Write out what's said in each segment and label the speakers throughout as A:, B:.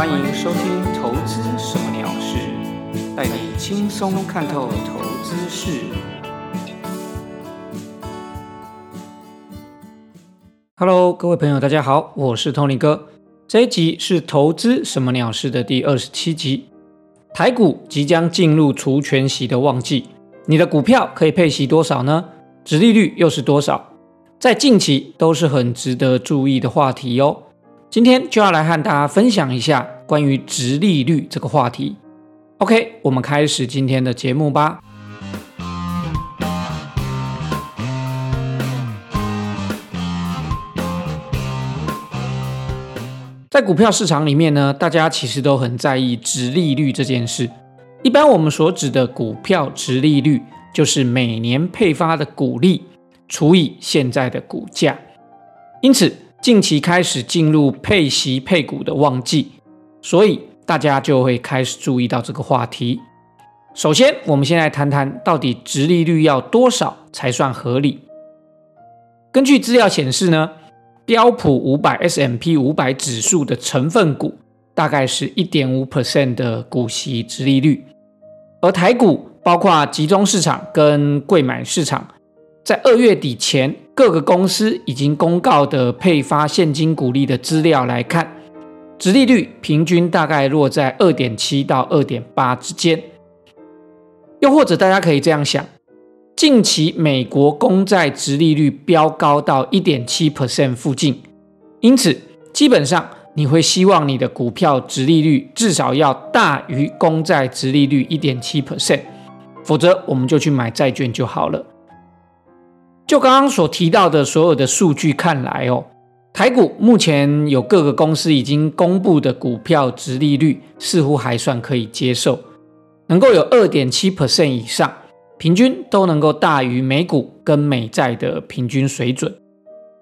A: 欢迎收听《投资什么鸟事》，带你轻松看透投资事。Hello，各位朋友，大家好，我是 Tony 哥。这一集是《投资什么鸟事》的第二十七集。台股即将进入除权息的旺季，你的股票可以配息多少呢？殖利率又是多少？在近期都是很值得注意的话题哦。今天就要来和大家分享一下关于直利率这个话题。OK，我们开始今天的节目吧。在股票市场里面呢，大家其实都很在意直利率这件事。一般我们所指的股票直利率，就是每年配发的股利除以现在的股价。因此，近期开始进入配息配股的旺季，所以大家就会开始注意到这个话题。首先，我们先来谈谈到底直利率要多少才算合理。根据资料显示呢，标普五百 S M P 五百指数的成分股大概是一点五 percent 的股息直利率，而台股包括集中市场跟贵买市场。在二月底前，各个公司已经公告的配发现金股利的资料来看，殖利率平均大概落在二点七到二点八之间。又或者大家可以这样想，近期美国公债殖利率飙高到一点七 percent 附近，因此基本上你会希望你的股票殖利率至少要大于公债殖利率一点七 percent，否则我们就去买债券就好了。就刚刚所提到的所有的数据看来哦，台股目前有各个公司已经公布的股票值利率似乎还算可以接受，能够有二点七 percent 以上，平均都能够大于美股跟美债的平均水准，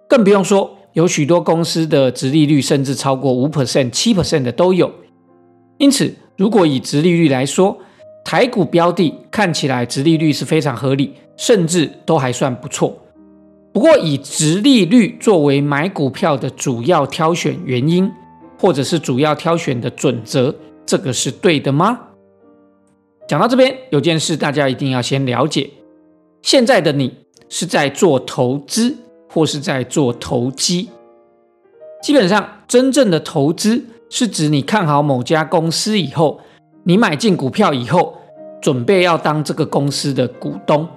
A: 更不用说有许多公司的值利率甚至超过五 percent、七 percent 的都有。因此，如果以值利率来说，台股标的看起来值利率是非常合理。甚至都还算不错，不过以直利率作为买股票的主要挑选原因，或者是主要挑选的准则，这个是对的吗？讲到这边，有件事大家一定要先了解：现在的你是在做投资，或是在做投机？基本上，真正的投资是指你看好某家公司以后，你买进股票以后，准备要当这个公司的股东。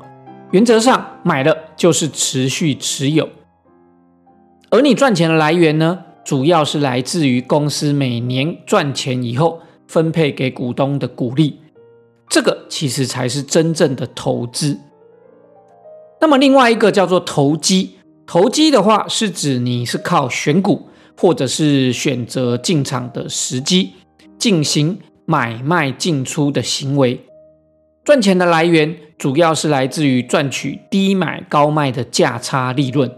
A: 原则上买了就是持续持有，而你赚钱的来源呢，主要是来自于公司每年赚钱以后分配给股东的股利，这个其实才是真正的投资。那么另外一个叫做投机，投机的话是指你是靠选股或者是选择进场的时机进行买卖进出的行为。赚钱的来源主要是来自于赚取低买高卖的价差利润。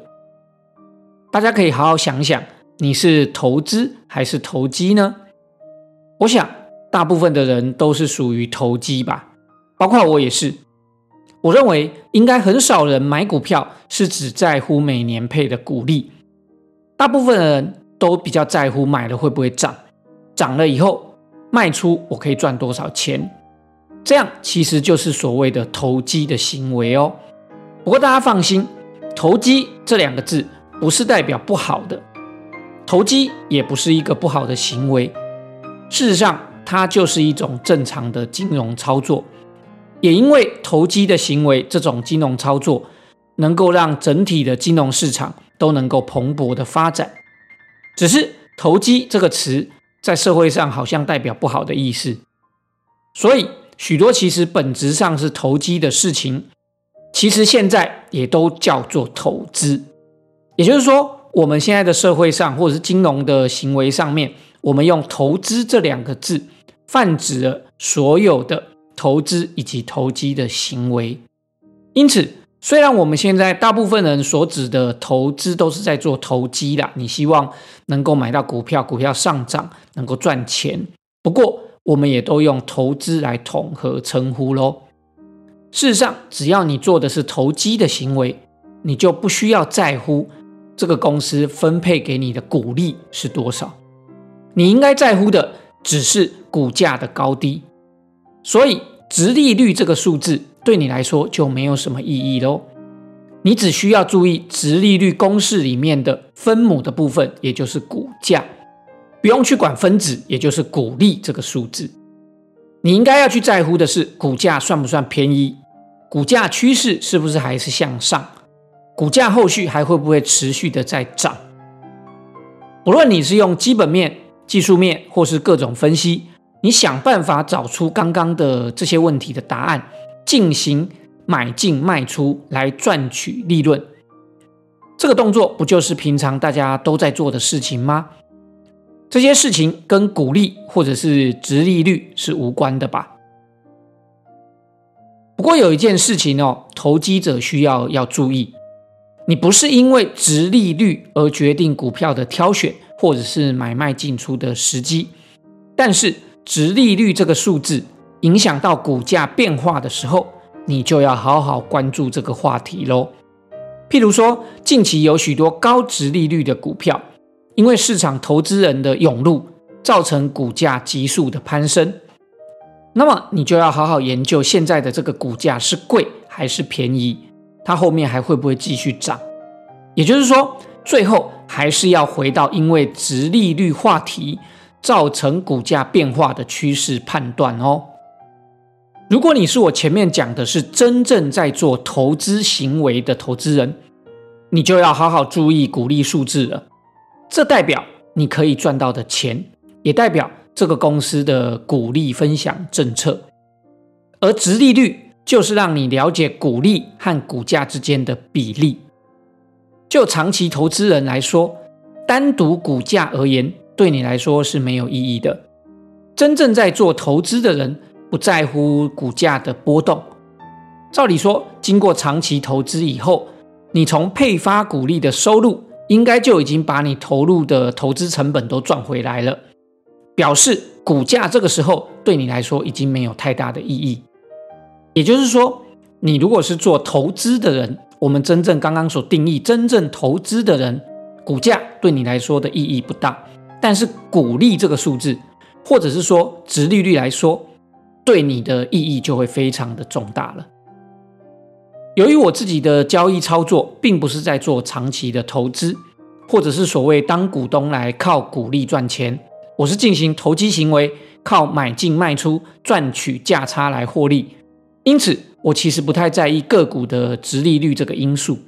A: 大家可以好好想想，你是投资还是投机呢？我想大部分的人都是属于投机吧，包括我也是。我认为应该很少人买股票是只在乎每年配的股利，大部分的人都比较在乎买了会不会涨，涨了以后卖出我可以赚多少钱。这样其实就是所谓的投机的行为哦。不过大家放心，投机这两个字不是代表不好的，投机也不是一个不好的行为。事实上，它就是一种正常的金融操作。也因为投机的行为，这种金融操作能够让整体的金融市场都能够蓬勃的发展。只是投机这个词在社会上好像代表不好的意思，所以。许多其实本质上是投机的事情，其实现在也都叫做投资。也就是说，我们现在的社会上或者是金融的行为上面，我们用“投资”这两个字泛指了所有的投资以及投机的行为。因此，虽然我们现在大部分人所指的投资都是在做投机啦，你希望能够买到股票，股票上涨能够赚钱。不过，我们也都用投资来统合称呼喽。事实上，只要你做的是投机的行为，你就不需要在乎这个公司分配给你的股利是多少。你应该在乎的只是股价的高低。所以，直利率这个数字对你来说就没有什么意义喽。你只需要注意直利率公式里面的分母的部分，也就是股价，不用去管分子，也就是股利这个数字。你应该要去在乎的是股价算不算便宜，股价趋势是不是还是向上，股价后续还会不会持续的在涨。不论你是用基本面、技术面，或是各种分析。你想办法找出刚刚的这些问题的答案，进行买进卖出来赚取利润。这个动作不就是平常大家都在做的事情吗？这些事情跟股利或者是值利率是无关的吧？不过有一件事情哦，投机者需要要注意，你不是因为值利率而决定股票的挑选或者是买卖进出的时机，但是。值利率这个数字影响到股价变化的时候，你就要好好关注这个话题喽。譬如说，近期有许多高值利率的股票，因为市场投资人的涌入，造成股价急速的攀升。那么，你就要好好研究现在的这个股价是贵还是便宜，它后面还会不会继续涨？也就是说，最后还是要回到因为值利率话题。造成股价变化的趋势判断哦。如果你是我前面讲的是真正在做投资行为的投资人，你就要好好注意股利数字了。这代表你可以赚到的钱，也代表这个公司的股利分享政策。而值利率就是让你了解股利和股价之间的比例。就长期投资人来说，单独股价而言。对你来说是没有意义的。真正在做投资的人不在乎股价的波动。照理说，经过长期投资以后，你从配发股利的收入，应该就已经把你投入的投资成本都赚回来了。表示股价这个时候对你来说已经没有太大的意义。也就是说，你如果是做投资的人，我们真正刚刚所定义真正投资的人，股价对你来说的意义不大。但是股利这个数字，或者是说值利率来说，对你的意义就会非常的重大了。由于我自己的交易操作，并不是在做长期的投资，或者是所谓当股东来靠股利赚钱，我是进行投机行为，靠买进卖出赚取价差来获利。因此，我其实不太在意个股的值利率这个因素。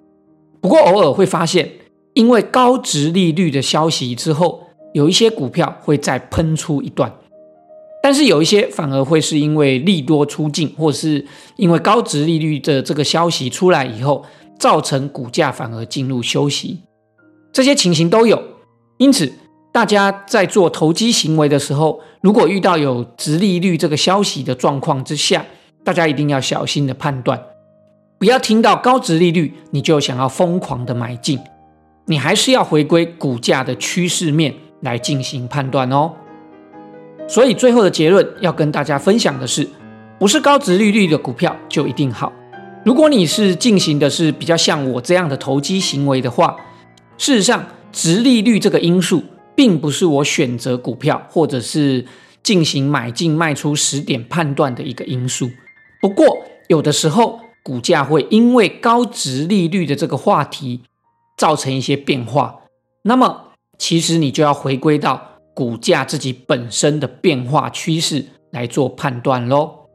A: 不过偶尔会发现，因为高值利率的消息之后。有一些股票会再喷出一段，但是有一些反而会是因为利多出尽，或是因为高值利率的这个消息出来以后，造成股价反而进入休息，这些情形都有。因此，大家在做投机行为的时候，如果遇到有值利率这个消息的状况之下，大家一定要小心的判断，不要听到高值利率你就想要疯狂的买进，你还是要回归股价的趋势面。来进行判断哦，所以最后的结论要跟大家分享的是，不是高值利率的股票就一定好。如果你是进行的是比较像我这样的投机行为的话，事实上，值利率这个因素并不是我选择股票或者是进行买进卖出时点判断的一个因素。不过，有的时候股价会因为高值利率的这个话题造成一些变化，那么。其实你就要回归到股价自己本身的变化趋势来做判断喽。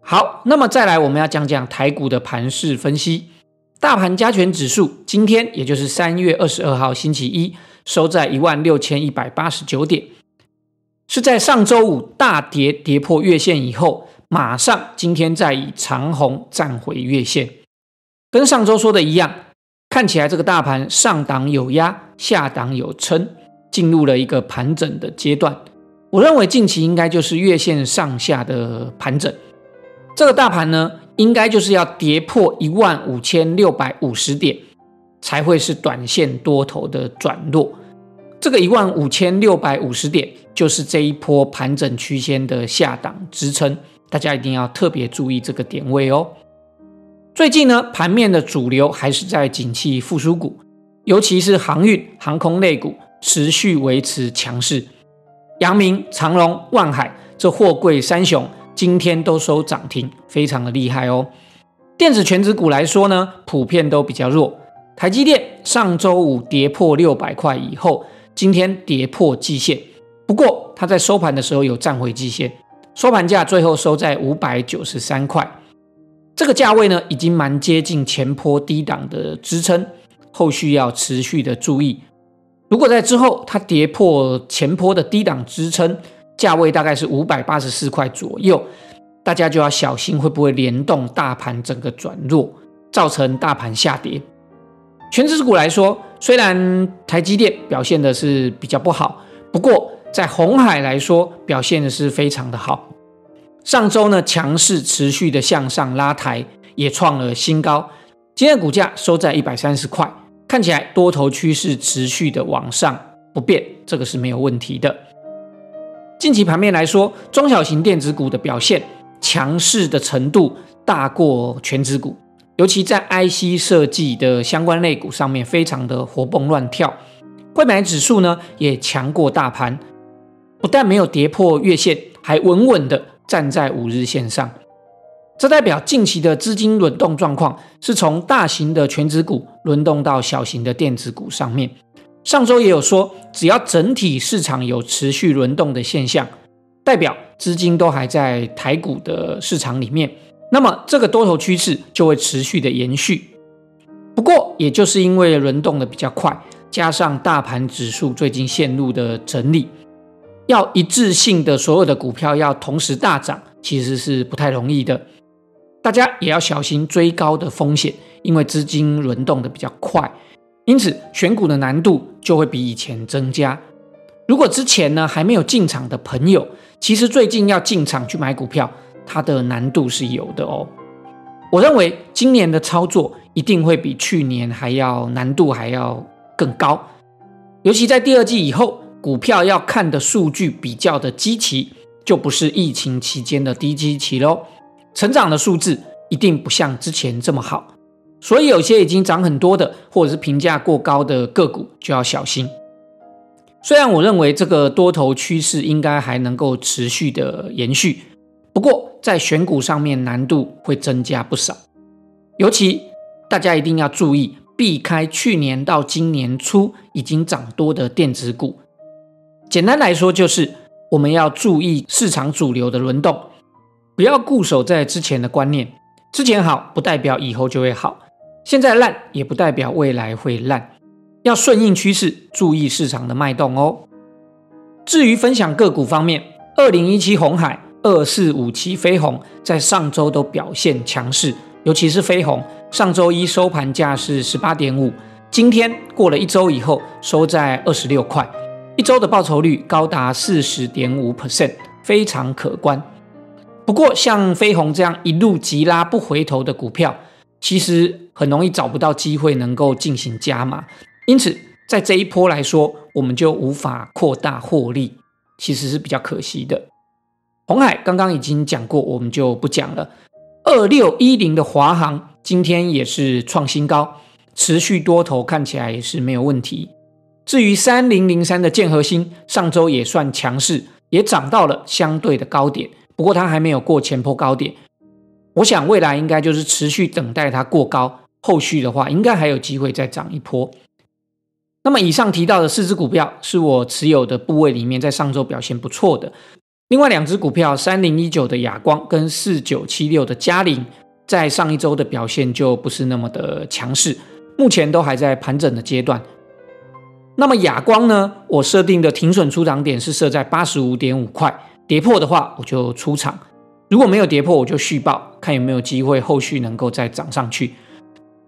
A: 好，那么再来我们要讲讲台股的盘势分析。大盘加权指数今天也就是三月二十二号星期一收在一万六千一百八十九点，是在上周五大跌跌破月线以后，马上今天再以长红站回月线，跟上周说的一样。看起来这个大盘上档有压，下档有撑，进入了一个盘整的阶段。我认为近期应该就是月线上下的盘整。这个大盘呢，应该就是要跌破一万五千六百五十点，才会是短线多头的转弱。这个一万五千六百五十点，就是这一波盘整区间的下档支撑，大家一定要特别注意这个点位哦。最近呢，盘面的主流还是在景气复苏股，尤其是航运、航空类股持续维持强势。阳明、长隆、万海这货柜三雄今天都收涨停，非常的厉害哦。电子全指股来说呢，普遍都比较弱。台积电上周五跌破六百块以后，今天跌破季线，不过它在收盘的时候有站回季线，收盘价最后收在五百九十三块，这个价位呢已经蛮接近前坡低档的支撑，后续要持续的注意。如果在之后它跌破前坡的低档支撑价位，大概是五百八十四块左右，大家就要小心会不会联动大盘整个转弱，造成大盘下跌。全指股来说，虽然台积电表现的是比较不好，不过在红海来说表现的是非常的好。上周呢强势持续的向上拉抬，也创了新高。今天股价收在一百三十块，看起来多头趋势持续的往上不变，这个是没有问题的。近期盘面来说，中小型电子股的表现强势的程度大过全指股。尤其在 IC 设计的相关类股上面，非常的活蹦乱跳。汇买指数呢也强过大盘，不但没有跌破月线，还稳稳的站在五日线上。这代表近期的资金轮动状况是从大型的全指股轮动到小型的电子股上面。上周也有说，只要整体市场有持续轮动的现象，代表资金都还在台股的市场里面。那么这个多头趋势就会持续的延续。不过，也就是因为轮动的比较快，加上大盘指数最近陷入的整理，要一致性的所有的股票要同时大涨，其实是不太容易的。大家也要小心追高的风险，因为资金轮动的比较快，因此选股的难度就会比以前增加。如果之前呢还没有进场的朋友，其实最近要进场去买股票。它的难度是有的哦，我认为今年的操作一定会比去年还要难度还要更高，尤其在第二季以后，股票要看的数据比较的积极，就不是疫情期间的低基期喽，成长的数字一定不像之前这么好，所以有些已经涨很多的或者是评价过高的个股就要小心。虽然我认为这个多头趋势应该还能够持续的延续。不过，在选股上面难度会增加不少，尤其大家一定要注意，避开去年到今年初已经涨多的电子股。简单来说，就是我们要注意市场主流的轮动，不要固守在之前的观念。之前好不代表以后就会好，现在烂也不代表未来会烂，要顺应趋势，注意市场的脉动哦。至于分享个股方面，二零一七红海。二四五七飞鸿在上周都表现强势，尤其是飞鸿，上周一收盘价是十八点五，今天过了一周以后收在二十六块，一周的报酬率高达四十点五 percent，非常可观。不过像飞鸿这样一路急拉不回头的股票，其实很容易找不到机会能够进行加码，因此在这一波来说，我们就无法扩大获利，其实是比较可惜的。红海刚刚已经讲过，我们就不讲了。二六一零的华航今天也是创新高，持续多头看起来也是没有问题。至于三零零三的建核心，上周也算强势，也涨到了相对的高点，不过它还没有过前坡高点。我想未来应该就是持续等待它过高，后续的话应该还有机会再涨一波。那么以上提到的四只股票是我持有的部位里面，在上周表现不错的。另外两只股票，三零一九的亚光跟四九七六的嘉陵，在上一周的表现就不是那么的强势，目前都还在盘整的阶段。那么亚光呢？我设定的停损出场点是设在八十五点五块，跌破的话我就出场，如果没有跌破我就续报，看有没有机会后续能够再涨上去。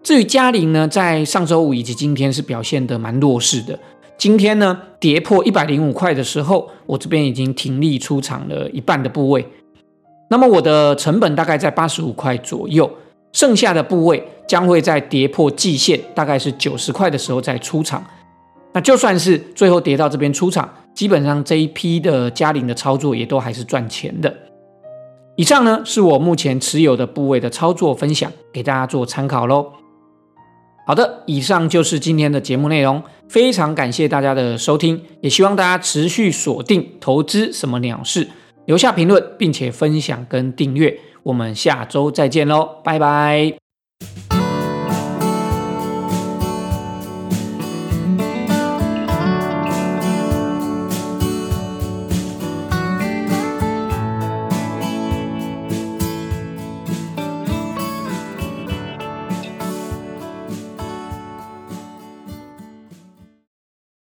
A: 至于嘉陵呢，在上周五以及今天是表现的蛮弱势的。今天呢，跌破一百零五块的时候，我这边已经停利出场了一半的部位。那么我的成本大概在八十五块左右，剩下的部位将会在跌破季线，大概是九十块的时候再出场。那就算是最后跌到这边出场，基本上这一批的嘉陵的操作也都还是赚钱的。以上呢是我目前持有的部位的操作分享，给大家做参考喽。好的，以上就是今天的节目内容，非常感谢大家的收听，也希望大家持续锁定投资什么鸟事，留下评论，并且分享跟订阅。我们下周再见喽，拜拜。